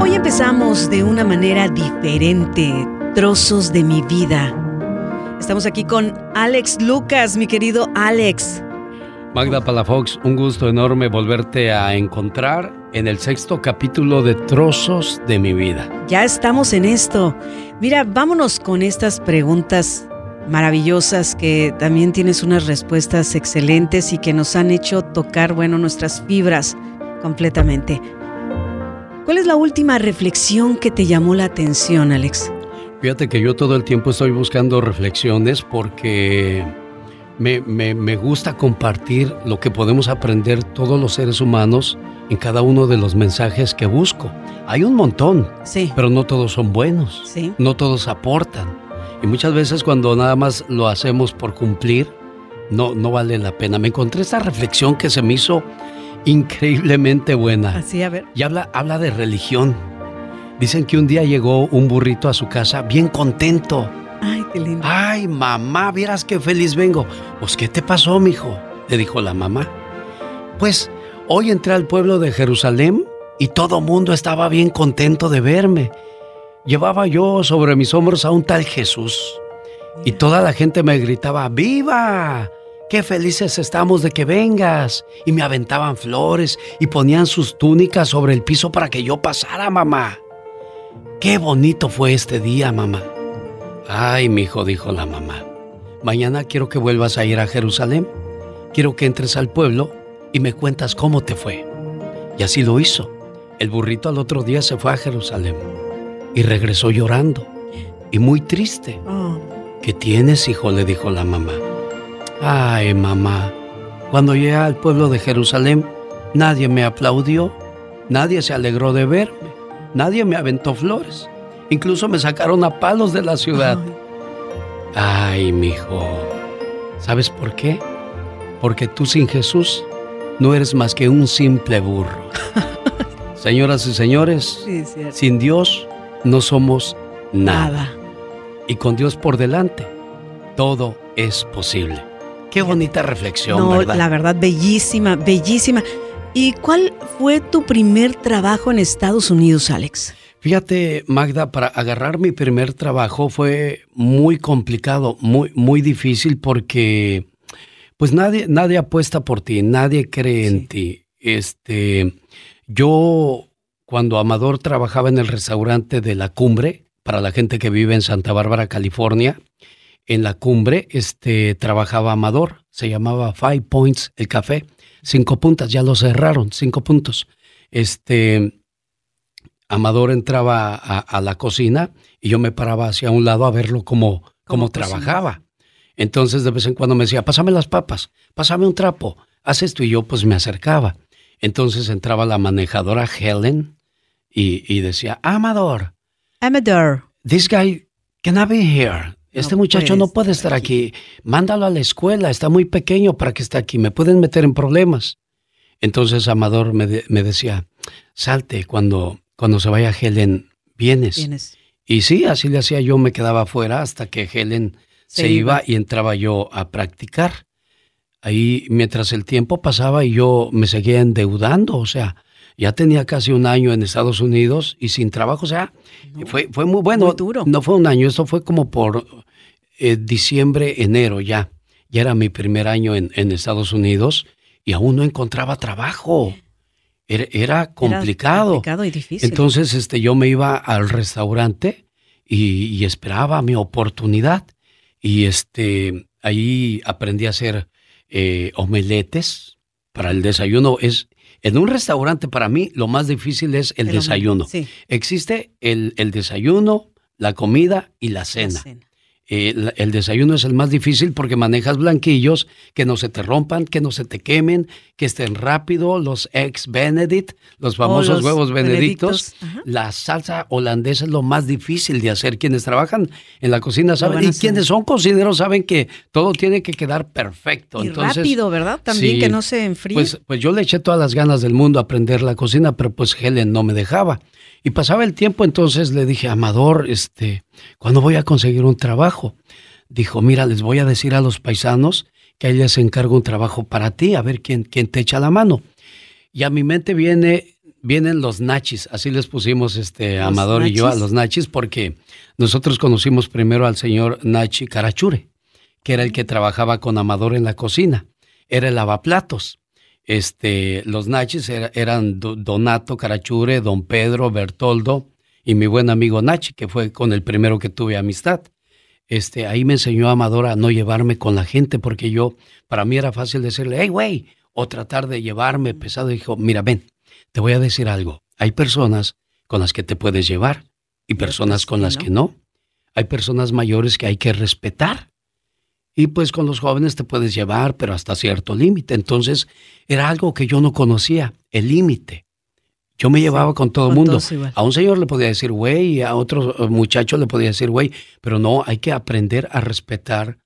Hoy empezamos de una manera diferente, trozos de mi vida. Estamos aquí con Alex Lucas, mi querido Alex. Magda Palafox, un gusto enorme volverte a encontrar en el sexto capítulo de Trozos de mi vida. Ya estamos en esto. Mira, vámonos con estas preguntas maravillosas que también tienes unas respuestas excelentes y que nos han hecho tocar, bueno, nuestras fibras completamente. ¿Cuál es la última reflexión que te llamó la atención, Alex? Fíjate que yo todo el tiempo estoy buscando reflexiones porque me, gusta compartir lo que podemos aprender todos los seres humanos en cada uno de los mensajes que busco. Hay un montón, sí. pero no todos son buenos, sí. no todos aportan. Y muchas veces cuando nada más lo hacemos por cumplir, no, no vale la pena. Me encontré esta reflexión que se me hizo increíblemente buena. Así, a ver. Y habla, habla de religión. Dicen que un día llegó un burrito a su casa bien contento Ay, qué lindo. Ay, mamá, vieras qué feliz vengo. Pues, ¿qué te pasó, mijo? Le dijo la mamá. Pues, hoy entré al pueblo de Jerusalén y todo mundo estaba bien contento de verme. Llevaba yo sobre mis hombros a un tal Jesús. Y toda la gente me gritaba, ¡Viva! ¡Qué felices estamos de que vengas! Y me aventaban flores y ponían sus túnicas sobre el piso para que yo pasara, mamá. Qué bonito fue este día, mamá. Ay, mi hijo, dijo la mamá. Mañana quiero que vuelvas a ir a Jerusalén. Quiero que entres al pueblo y me cuentas cómo te fue. Y así lo hizo. El burrito al otro día se fue a Jerusalén y regresó llorando y muy triste. Oh. ¿Qué tienes, hijo? le dijo la mamá. Ay, mamá, cuando llegué al pueblo de Jerusalén, nadie me aplaudió, nadie se alegró de verme, nadie me aventó flores. Incluso me sacaron a palos de la ciudad. Ay, mi hijo. ¿Sabes por qué? Porque tú sin Jesús no eres más que un simple burro. Señoras y señores, sin Dios no somos nada. Y con Dios por delante, todo es posible. Qué bonita reflexión, no, ¿verdad? La verdad, bellísima, bellísima. ¿Y cuál fue tu primer trabajo en Estados Unidos, Alex? Fíjate, Magda, para agarrar mi primer trabajo fue muy complicado, muy, muy difícil porque pues nadie, nadie apuesta por ti, nadie cree en ti. Este, yo cuando Amador trabajaba en el restaurante de la Cumbre, para la gente que vive en Santa Bárbara, California, en la Cumbre, este, trabajaba Amador, se llamaba Five Points el café, cinco puntas, ya lo cerraron, cinco puntos. Este, Amador entraba a, la cocina y yo me paraba hacia un lado a verlo cómo, cómo trabajaba. Entonces de vez en cuando me decía, pásame las papas, pásame un trapo, haz esto y yo pues me acercaba. Entonces entraba la manejadora Helen y, decía, Amador. Amador. This guy cannot be here. Este muchacho no puede estar aquí. Mándalo a la escuela, está muy pequeño para que esté aquí. Me pueden meter en problemas. Entonces Amador me, me decía, salte cuando cuando se vaya Helen, vienes. Y sí, así le hacía yo, me quedaba afuera hasta que Helen se, iba. y entraba yo a practicar. Ahí, mientras el tiempo pasaba y yo me seguía endeudando, o sea, ya tenía casi un año en Estados Unidos y sin trabajo, o sea, fue, fue muy bueno. duro. No fue un año, esto fue como por eh, diciembre, enero ya. Ya era mi primer año en, en Estados Unidos y aún no encontraba trabajo. Era, complicado. complicado y difícil. Entonces este, yo me iba al restaurante y, esperaba mi oportunidad. Y este, ahí aprendí a hacer eh, omeletes para el desayuno. Es, en un restaurante para mí lo más difícil es el, desayuno. Existe el, el, desayuno, la comida y la cena. La cena. Eh, el desayuno es el más difícil porque manejas blanquillos que no se te rompan, que no se te quemen, que estén rápido, los ex Benedict, los famosos huevos benedictos. La salsa holandesa es lo más difícil de hacer. Quienes trabajan en la cocina saben, y quienes son cocineros saben que todo tiene que quedar perfecto. Y rápido, ¿verdad? También que no se enfríe. Pues, pues yo le eché todas las ganas del mundo a aprender la cocina, pero pues Helen no me dejaba. Y pasaba el tiempo, entonces le dije, Amador, este, ¿cuándo voy a conseguir un trabajo? Dijo, mira, les voy a decir a los paisanos que ahí les encargo un trabajo para ti, a ver quién, quién te echa la mano. Y a mi mente viene, vienen los nachis, así les pusimos este Amador y yo a los nachis, porque nosotros conocimos primero al señor Nachi Carachure, que era el que trabajaba con Amador en la cocina, era el lavaplatos. Este, los nachis eran Donato Carachure, Don Pedro, Bertoldo y mi buen amigo Nachi, que fue con el primero que tuve amistad este, ahí me enseñó Amador a no llevarme con la gente porque yo, para mí era fácil decirle, hey, güey, o tratar de llevarme pesado. dijo, mira, ven, te voy a decir algo. Hay personas con las que te puedes llevar y personas con las que no. Hay personas mayores que hay que respetar. Y pues con los jóvenes te puedes llevar, pero hasta cierto límite. Entonces era algo que yo no conocía, el límite. Yo me llevaba con todo el mundo. A un señor le podía decir güey, a otro eh, muchacho le podía decir güey, pero no, hay que aprender a respetar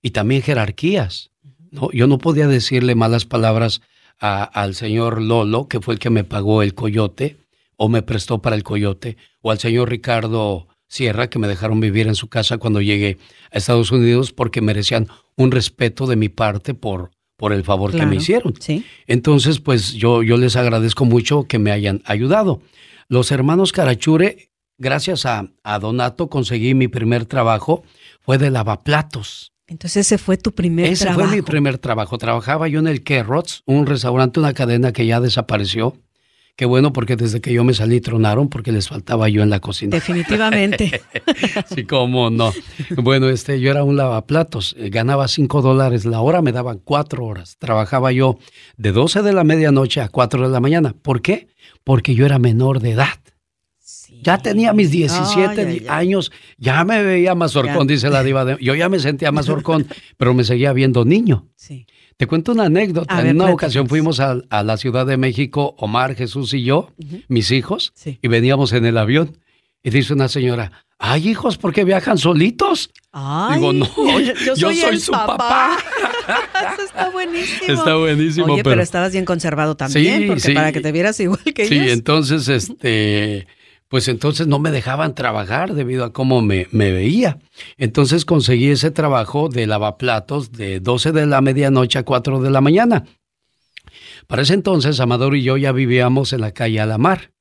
y también jerarquías. ¿no? Yo no podía decirle malas palabras al señor Lolo, que fue el que me pagó el coyote o me prestó para el coyote, o al señor Ricardo Sierra, que me dejaron vivir en su casa cuando llegué a Estados Unidos porque merecían un respeto de mi parte por, por el favor que me hicieron. ¿sí? Entonces, pues yo, yo les agradezco mucho que me hayan ayudado. Los hermanos Carachure, gracias a, Donato, conseguí mi primer trabajo, fue de lavaplatos. Entonces ese fue tu primer trabajo. Ese fue mi primer trabajo. Trabajaba yo en el Kerrots, un restaurante, una cadena que ya desapareció. Qué bueno porque desde que yo me salí tronaron porque les faltaba yo en la cocina. Definitivamente. sí, cómo no. Bueno, este, yo era un lavaplatos, eh, ganaba cinco dólares la hora, me daban cuatro horas. Trabajaba yo de 12 de la medianoche a 4 de la mañana. ¿Por qué? Porque yo era menor de edad. Ya tenía mis 17 años, ya me veía más horcón, dice la diva. yo ya me sentía más horcón, pero me seguía viendo niño. Sí. Te cuento una anécdota. en una ocasión fuimos a, la Ciudad de México, Omar, Jesús y yo, mis hijos, y veníamos en el avión. Y dice una señora, ay hijos, ¿por qué viajan solitos? Digo, no, yo, soy, su papá. Eso está buenísimo. Está buenísimo. Oye, pero, estabas bien conservado también, porque para que te vieras igual que ellos. Sí, entonces, este pues entonces no me dejaban trabajar debido a cómo me, veía. Entonces conseguí ese trabajo de lavaplatos de 12 de la medianoche a 4 de la mañana. Para ese entonces, Amador y yo ya vivíamos en la calle Alamar.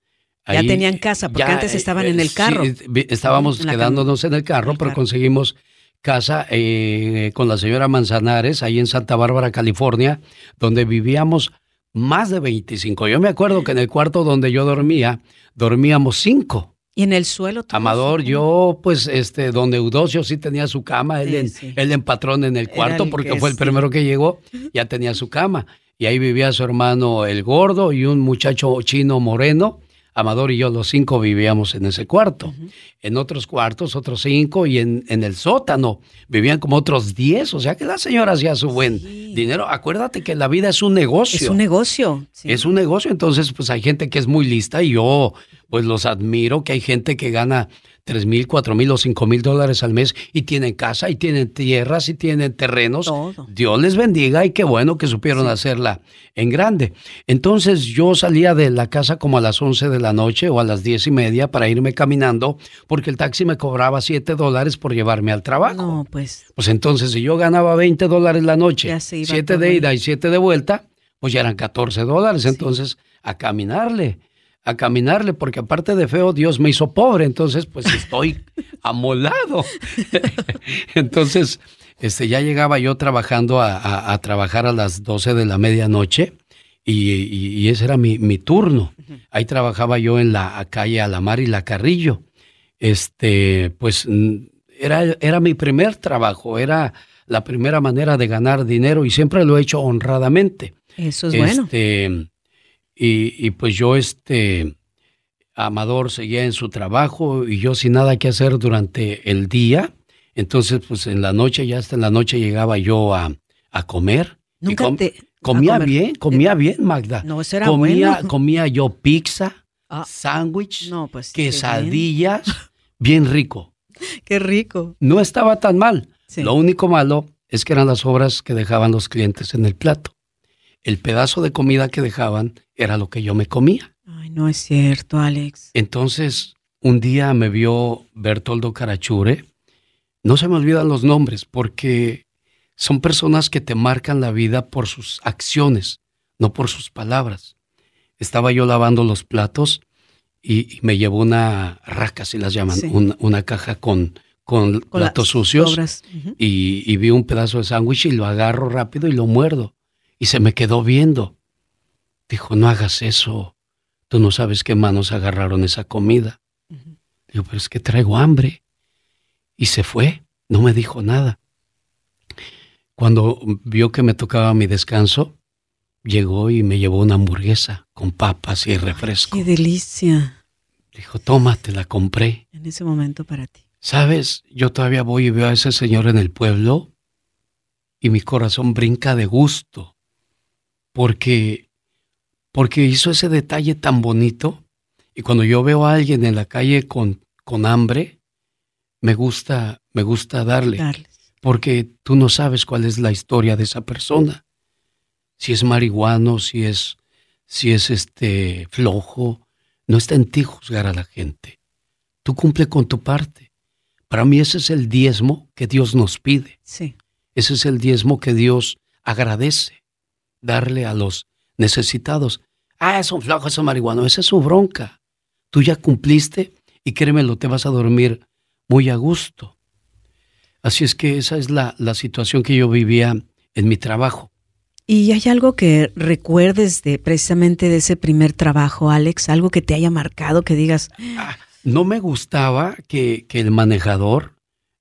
ya tenían casa, porque antes estaban en el carro. Sí, estábamos quedándonos en el carro, pero conseguimos casa eh, con la señora Manzanares, ahí en Santa Bárbara, California, donde vivíamos más de 25. Yo me acuerdo que en el cuarto donde yo dormía, dormíamos cinco. ¿Y en el suelo? Amador, yo, pues, este, donde Eudosio sí tenía su cama, él, en, él en patrón en el cuarto, porque fue el primero que llegó, ya tenía su cama. Y ahí vivía su hermano el gordo y un muchacho chino moreno, Amador y yo, los cinco vivíamos en ese cuarto. En otros cuartos, otros cinco, y en, en, el sótano vivían como otros diez. O sea que la señora hacía su buen dinero. Acuérdate que la vida es un negocio. Es un negocio. Es un negocio. Entonces, pues hay gente que es muy lista y yo, pues los admiro, que hay gente que gana tres mil, cuatro mil o cinco mil dólares al mes y tienen casa y tienen tierras y tienen terrenos. Dios les bendiga y qué bueno que supieron hacerla en grande. Entonces yo salía de la casa como a las 11 de la noche o a las diez y media para irme caminando porque el taxi me cobraba siete dólares por llevarme al trabajo. No, pues. Pues entonces si yo ganaba 20 dólares la noche, siete de ida y siete de vuelta, pues ya eran 14 dólares. Entonces a caminarle a caminarle, porque aparte de feo, Dios me hizo pobre, entonces pues estoy amolado. entonces, este, ya llegaba yo trabajando a, trabajar a las 12 de la medianoche y, ese era mi, turno. Ahí trabajaba yo en la calle Alamar y La Carrillo. Este, pues era, era mi primer trabajo, era la primera manera de ganar dinero y siempre lo he hecho honradamente. Eso es bueno. Este, y, pues yo, este, Amador seguía en su trabajo y yo sin nada que hacer durante el día. Entonces, pues en la noche, ya hasta en la noche llegaba yo a, comer. Nunca te, comía bien, comía bien, Magda. No, eso era comía, bueno. Comía yo pizza, ah. sándwich, pues, quesadillas, bien. rico. Qué rico. No estaba tan mal. Lo único malo es que eran las obras que dejaban los clientes en el plato el pedazo de comida que dejaban era lo que yo me comía. Ay, no es cierto, Alex. Entonces, un día me vio Bertoldo Carachure. No se me olvidan los nombres porque son personas que te marcan la vida por sus acciones, no por sus palabras. Estaba yo lavando los platos y, me llevó una raca, si las llaman, una, caja con, con, platos sucios y, vi un pedazo de sándwich y lo agarro rápido y lo muerdo. Y se me quedó viendo. Dijo, no hagas eso. Tú no sabes qué manos agarraron esa comida. Digo, pero es que traigo hambre. Y se fue, no me dijo nada. Cuando vio que me tocaba mi descanso, llegó y me llevó una hamburguesa con papas y refresco. ¡Qué delicia! Dijo, toma, te la compré. En ese momento para ti. ¿Sabes? Yo todavía voy y veo a ese señor en el pueblo y mi corazón brinca de gusto porque porque hizo ese detalle tan bonito y cuando yo veo a alguien en la calle con, con hambre, me gusta me gusta darle porque tú no sabes cuál es la historia de esa persona. Si es marihuano, si es, si es este flojo, no está en ti juzgar a la gente. Tú cumple con tu parte. Para mí ese es el diezmo que Dios nos pide. Sí. Ese es el diezmo que Dios agradece, darle a los necesitados. Ah, es un flojo, es un marihuano, esa es su bronca. Tú ya cumpliste y créemelo, te vas a dormir muy a gusto. Así es que esa es la, situación que yo vivía en mi trabajo. ¿Y hay algo que recuerdes de precisamente de ese primer trabajo, Alex? ¿Algo que te haya marcado, que digas... Ah, no me gustaba que, el manejador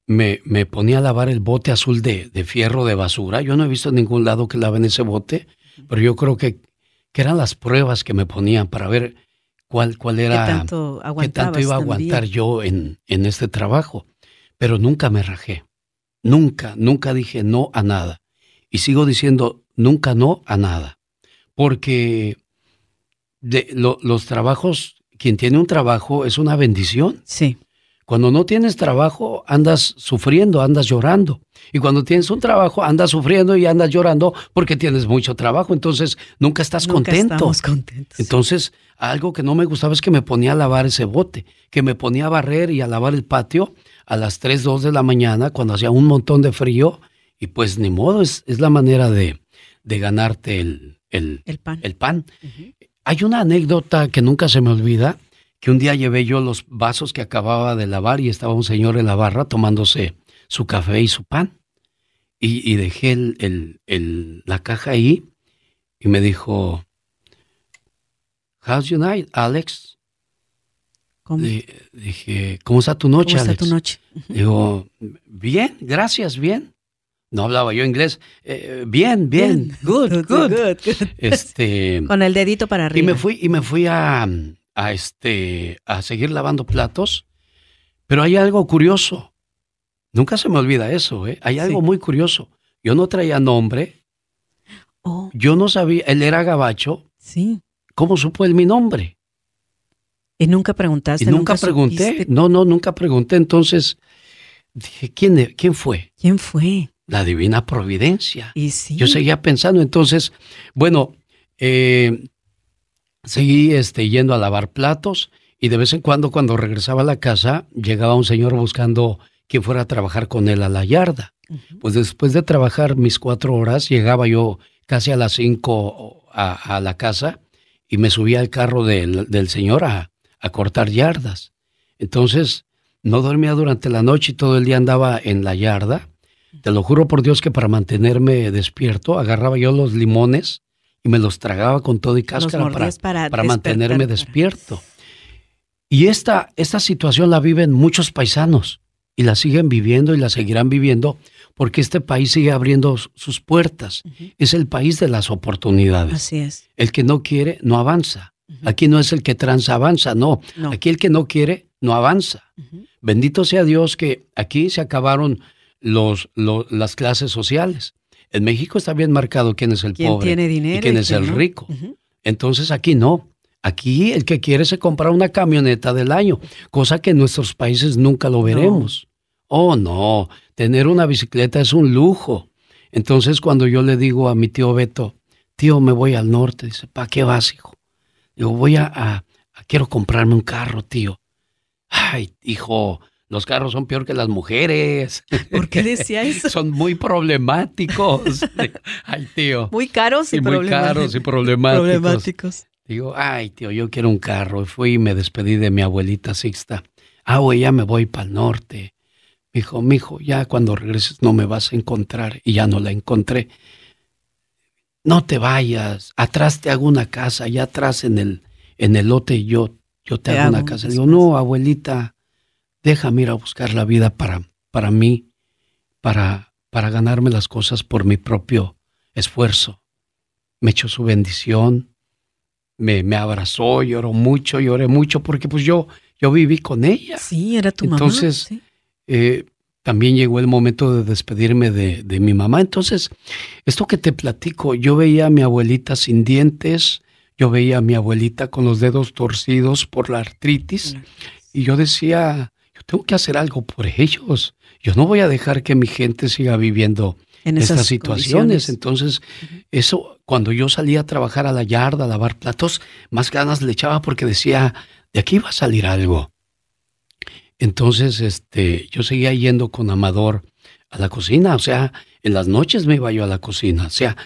me, me, ponía a lavar el bote azul de, fierro de basura. Yo no he visto en ningún lado que laven ese bote, pero yo creo que, que eran las pruebas que me ponían para ver cuál, cuál era... ¿Qué tanto, qué tanto iba a aguantar yo en, en este trabajo. Pero nunca me rajé. Nunca, nunca dije no a nada. Y sigo diciendo nunca no a nada. Porque de, los trabajos, quien tiene un trabajo es una bendición. Sí. Cuando no tienes trabajo, andas sufriendo, andas llorando. Y cuando tienes un trabajo, andas sufriendo y andas llorando porque tienes mucho trabajo. Entonces, nunca estás nunca contento. Estamos contentos. Entonces, algo que no me gustaba es que me ponía a lavar ese bote, que me ponía a barrer y a lavar el patio a las 3, 2 de la mañana cuando hacía un montón de frío y pues ni modo, es, es la manera de, de ganarte el, el, pan. El pan. Hay una anécdota que nunca se me olvida, que un día llevé yo los vasos que acababa de lavar y estaba un señor en la barra tomándose su café y su pan. Y, y dejé el, el, la caja ahí y me dijo, How's your night, Alex? dije, ¿cómo está tu noche, ¿Cómo está tu noche? Digo, bien, gracias, bien. No hablaba yo inglés. Eh, bien, bien, good, good, Este, Con el dedito para arriba. Y me fui, y me fui a, a, este, a seguir lavando platos. Pero hay algo curioso. Nunca se me olvida eso, ¿eh? Hay algo muy curioso. Yo no traía nombre. Oh. Yo no sabía, él era gabacho. Sí. ¿Cómo supo él mi nombre? ¿Y nunca preguntaste? Y nunca, pregunté. No, no, nunca pregunté. Entonces dije, ¿quién, e-, ¿quién fue? ¿Quién fue? La divina providencia. Y sí. Yo seguía pensando. Entonces, bueno, eh, seguí este, yendo a lavar platos y de vez en cuando, cuando regresaba a la casa, llegaba un señor buscando quien fuera a trabajar con él a la yarda. Pues después de trabajar mis cuatro horas, llegaba yo casi a las cinco a, la casa y me subía al carro del, del señor a, a cortar yardas. Entonces, no dormía durante la noche y todo el día andaba en la yarda. Te lo juro por Dios que para mantenerme despierto, agarraba yo los limones y me los tragaba con todo y cáscara para, para, mantenerme despierto. Y esta, esta situación la viven muchos paisanos y la siguen viviendo y la seguirán viviendo porque este país sigue abriendo sus puertas. Es el país de las oportunidades. Así es. El que no quiere no avanza. Aquí no es el que transa avanza, no. Aquí el que no quiere no avanza. Bendito sea Dios que aquí se acabaron los, las clases sociales. En México está bien marcado quién es el pobre tiene dinero y quién es el rico. Entonces aquí no. Aquí el que quiere se compra una camioneta del año, cosa que en nuestros países nunca lo veremos. Oh, no, tener una bicicleta es un lujo. Entonces cuando yo le digo a mi tío Beto, tío, me voy al norte, dice, ¿para qué vas, hijo? Digo, voy a, quiero comprarme un carro, tío. Ay, hijo, los carros son peor que las mujeres. ¿Por qué decía eso? son muy problemáticos. Ay, tío. Muy caros y, muy caros y problemáticos. Digo, ay, tío, yo quiero un carro. Fui y me despedí de mi abuelita Sixta. Ah, güey, ya me voy para el norte. Me dijo, mijo, ya cuando regreses no me vas a encontrar. Y ya no la encontré. No te vayas. Atrás te hago una casa. Allá atrás en el, en el lote yo, yo te, hago una casa. Digo, no, abuelita, déjame ir a buscar la vida para, para mí, para, para ganarme las cosas por mi propio esfuerzo. Me echó su bendición, me, me abrazó, lloró mucho, lloré mucho, porque pues yo, yo viví con ella. Sí, era tu mamá. Entonces, eh, también llegó el momento de despedirme de, de, mi mamá. Entonces, esto que te platico, yo veía a mi abuelita sin dientes, yo veía a mi abuelita con los dedos torcidos por la artritis, y yo decía, tengo que hacer algo por ellos. Yo no voy a dejar que mi gente siga viviendo en estas situaciones. Entonces, eso, cuando yo salía a trabajar a la yarda, a lavar platos, más ganas le echaba porque decía, de aquí va a salir algo. Entonces, este, yo seguía yendo con Amador a la cocina, o sea, en las noches me iba yo a la cocina, o sea,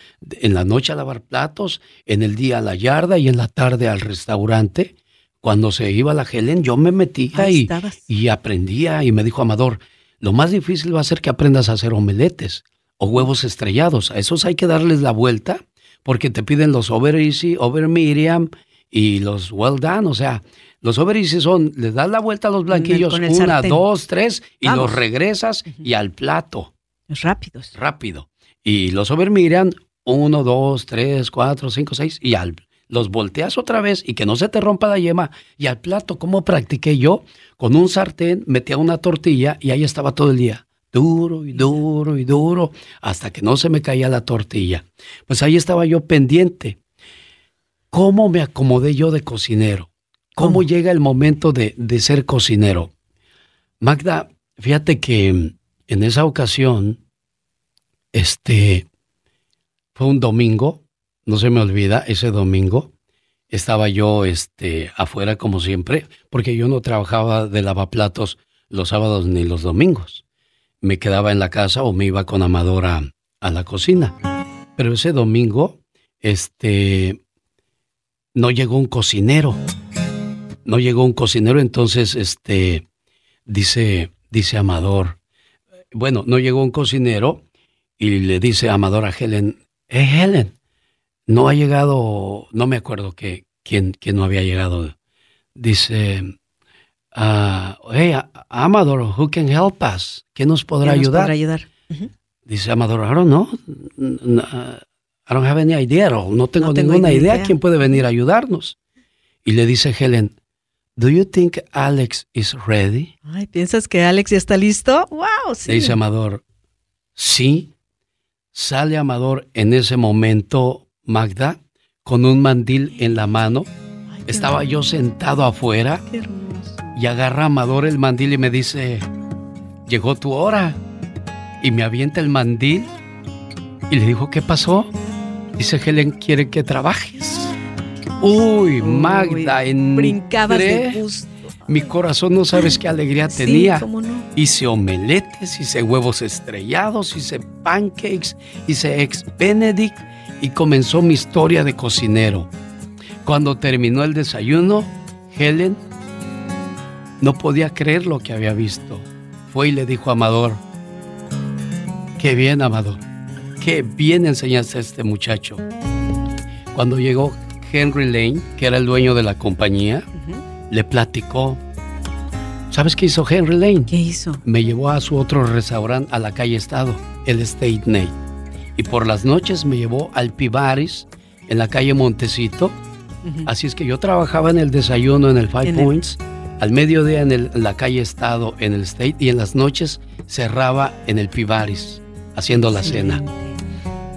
en la noche a lavar platos, en el día a la yarda y en la tarde al restaurante. Cuando se iba la Helen, yo me metía y, y aprendía y me dijo Amador, lo más difícil va a ser que aprendas a hacer omeletes o huevos estrellados. A esos hay que darles la vuelta porque te piden los over easy, over medium y los well done. O sea, los over easy son, les das la vuelta a los blanquillos, una, dos, tres, y los regresas y al plato. Rápidos. Rápido. Y los over medium, uno, dos, tres, cuatro, cinco, seis, y al los volteas otra vez y que no se te rompa la yema. Y al plato, ¿cómo practiqué yo? Con un sartén metía una tortilla y ahí estaba todo el día duro y duro y duro hasta que no se me caía la tortilla. Pues ahí estaba yo pendiente. ¿Cómo me acomodé yo de cocinero? ¿Cómo, llega el momento de, de, ser cocinero? Magda, fíjate que en esa ocasión, este, fue un domingo, no se me olvida, ese domingo, estaba yo este, afuera como siempre, porque yo no trabajaba de lavaplatos los sábados ni los domingos me quedaba en la casa o me iba con Amador a, la cocina. Pero ese domingo, este, no llegó un cocinero. No llegó un cocinero, entonces, este, dice, dice Amador, bueno, no llegó un cocinero y le dice Amador a Helen, eh, Helen, no ha llegado, no me acuerdo que, quién, quién no había llegado. Dice, uh, hey, Amador, who can help us? ¿Quién nos podrá ayudar? ayudar? Dice Amador, I don't know. I don't have any idea. No tengo ninguna idea. quién puede venir a ayudarnos. Y le dice Helen, Do you think Alex is ready? Ay, ¿piensas que Alex ya está listo? Wow, sí. Le dice Amador, sí. Sale Amador en ese momento, Magda, con un mandil en la mano. Estaba yo sentado afuera. Qué y agarra Amador el mandil y me dice, llegó tu hora. Y me avienta el mandil y le dijo, ¿qué pasó? Dice, Helen quiere que trabajes. Uy, Magda, en brincabas de gusto. Mi corazón no sabes qué alegría tenía. Hice omeletes, hice huevos estrellados, hice pancakes, hice ex benedict y comenzó mi historia de cocinero. Cuando terminó el desayuno, Helen no podía creer lo que había visto. Fue y le dijo a Amador, qué bien, Amador, qué bien enseñaste a este muchacho. Cuando llegó Henry Lane, que era el dueño de la compañía, le platicó. ¿Sabes qué hizo Henry Lane? ¿Qué hizo? Me llevó a su otro restaurante a la calle Estado, el State Night. Y por las noches me llevó al Pibaris en la calle Montecito. Así es que yo trabajaba en el desayuno en el Five Points al mediodía en, la calle Estado, en el State, y en las noches cerraba en el Pivaris, haciendo la cena.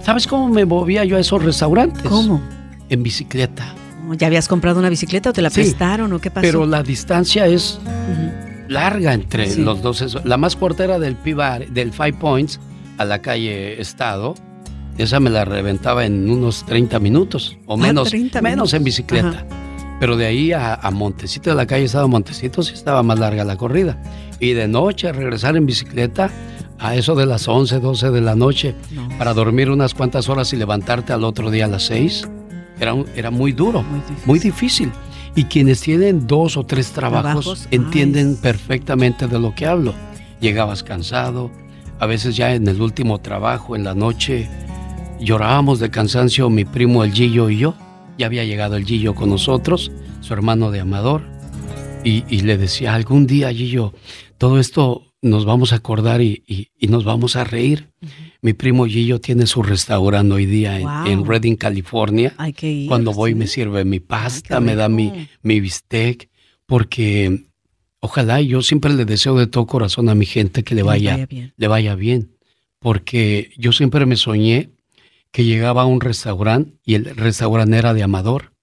¿Sabes cómo me movía yo a esos restaurantes? ¿Cómo? En bicicleta. ¿Ya habías comprado una bicicleta o te la prestaron o qué pasó? Pero la distancia es larga entre los dos. La más corta era del Pivar, del Five Points a la calle Estado. Esa me la reventaba en unos 30 minutos o ah, menos, menos en bicicleta. Pero de ahí a, Montecito de la calle estaba Montecito, sí estaba más larga la corrida. Y de noche regresar en bicicleta a eso de las 11, 12 de la noche para dormir unas cuantas horas y levantarte al otro día a las 6. Era, era muy duro, muy difícil. Y quienes tienen dos o tres trabajos, entienden perfectamente de lo que hablo. Llegabas cansado, a veces ya en el último trabajo, en la noche, llorábamos de cansancio mi primo el Gillo y yo. Ya había llegado el Gillo con nosotros, su hermano de Amador, y, le decía, algún día Gillo, todo esto nos vamos a acordar y, nos vamos a reír. Mi primo Gillo tiene su restaurante hoy día en, Redding, California. Cuando voy me sirve mi pasta, me da mi, mi bistec, porque ojalá yo siempre le deseo de todo corazón a mi gente que le vaya, le vaya bien, porque yo siempre me soñé que llegaba a un restaurante y el restaurante era de Amador.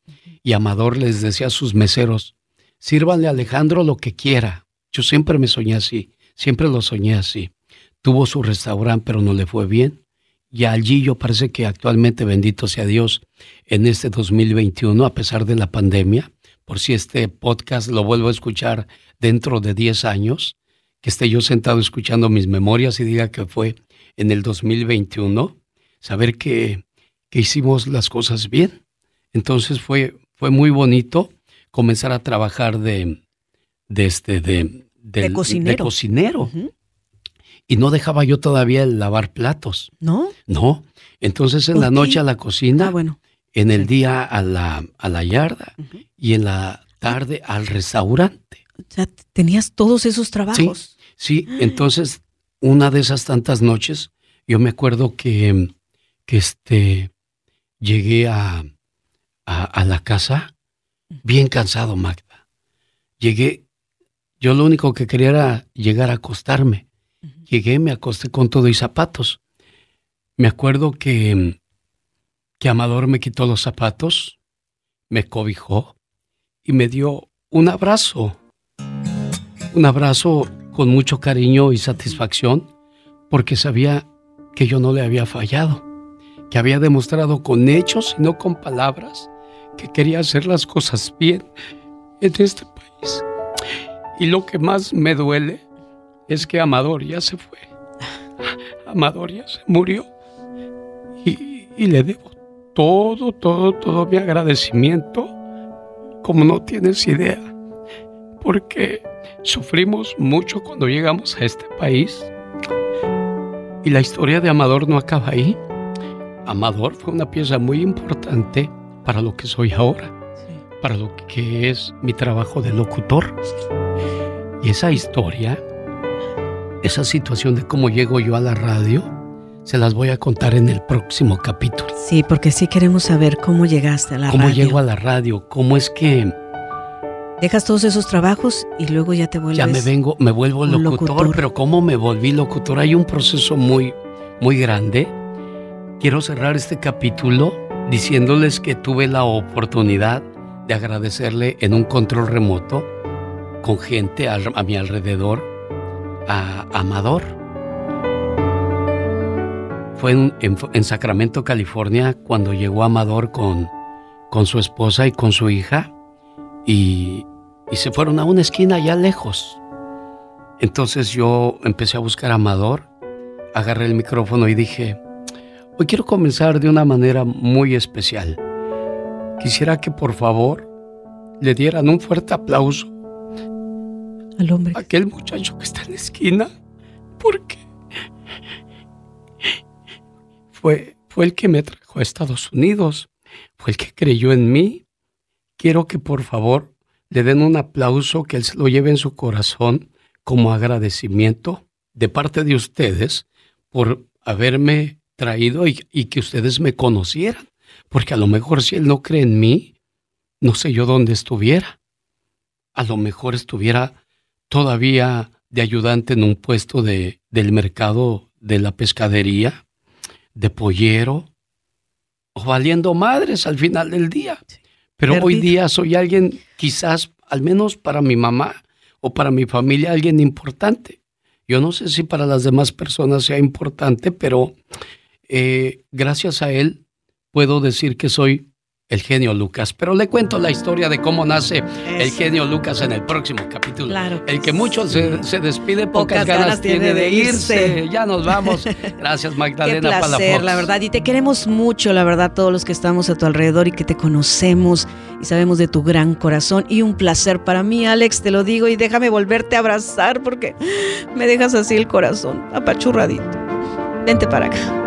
Y Amador les decía a sus meseros, sírvanle a Alejandro lo que quiera. Yo siempre me soñé así, siempre lo soñé así. Tuvo su restaurante, pero no le fue bien. Y allí yo parece que actualmente, bendito sea Dios, en este 2021, a pesar de la pandemia, por si este podcast lo vuelvo a escuchar dentro de 10 años, que esté yo sentado escuchando mis memorias y diga que fue en el 2021, saber que, hicimos las cosas bien. Entonces fue, fue muy bonito comenzar a trabajar de, de, este, de, de, cocinero. Y no dejaba yo todavía el lavar platos. ¿No? No. Entonces en la noche a la cocina, ah, bueno. en el día a la, a la yarda y en la tarde al restaurante. O sea, tenías todos esos trabajos. Sí, sí. entonces una de esas tantas noches, yo me acuerdo que que este, llegué a, a, la casa bien cansado, Magda. Llegué, yo lo único que quería era llegar a acostarme. Llegué, me acosté con todo y zapatos. Me acuerdo que, que Amador me quitó los zapatos, me cobijó y me dio un abrazo. Un abrazo con mucho cariño y satisfacción porque sabía que yo no le había fallado que había demostrado con hechos y no con palabras que quería hacer las cosas bien en este país. Y lo que más me duele es que Amador ya se fue. Amador ya se murió. Y, le debo todo, todo, todo mi agradecimiento, como no tienes idea. Porque sufrimos mucho cuando llegamos a este país. Y la historia de Amador no acaba ahí. Amador fue una pieza muy importante para lo que soy ahora, para lo que es mi trabajo de locutor. Y esa historia, esa situación de cómo llego yo a la radio, se las voy a contar en el próximo capítulo. Sí, porque sí queremos saber cómo llegaste a la radio. ¿Cómo llego a la radio? ¿Cómo es que... Dejas todos esos trabajos y luego ya te vuelves... Ya me vengo, me vuelvo locutor, locutor, pero ¿cómo me volví locutor? Hay un proceso muy, muy grande Quiero cerrar este capítulo diciéndoles que tuve la oportunidad de agradecerle en un control remoto con gente a, mi alrededor a Amador. Fue en, Sacramento, California, cuando llegó Amador con, con su esposa y con su hija y, y se fueron a una esquina allá lejos. Entonces yo empecé a buscar a Amador, agarré el micrófono y dije, Hoy quiero comenzar de una manera muy especial. Quisiera que por favor le dieran un fuerte aplauso al hombre. Aquel muchacho que está en la esquina, porque fue, fue el que me trajo a Estados Unidos, fue el que creyó en mí. Quiero que por favor le den un aplauso, que él se lo lleve en su corazón como agradecimiento de parte de ustedes por haberme traído y, que ustedes me conocieran. Porque a lo mejor si él no cree en mí, no sé yo dónde estuviera. A lo mejor estuviera todavía de ayudante en un puesto de, del mercado de la pescadería, de pollero, o valiendo madres al final del día. Pero hoy día soy alguien, quizás, al menos para mi mamá o para mi familia, alguien importante. Yo no sé si para las demás personas sea importante, pero eh, gracias a él puedo decir que soy el genio Lucas. Pero le cuento la historia de cómo nace el genio Lucas en el próximo capítulo. Claro. El que mucho se, se despide, pocas, ganas, tiene de irse. Ya nos vamos. Gracias, Magdalena Qué placer, la verdad. Y te queremos mucho, la verdad, todos los que estamos a tu alrededor y que te conocemos y sabemos de tu gran corazón. Y un placer para mí, Alex, te lo digo. Y déjame volverte a abrazar porque me dejas así el corazón apachurradito. Vente para acá.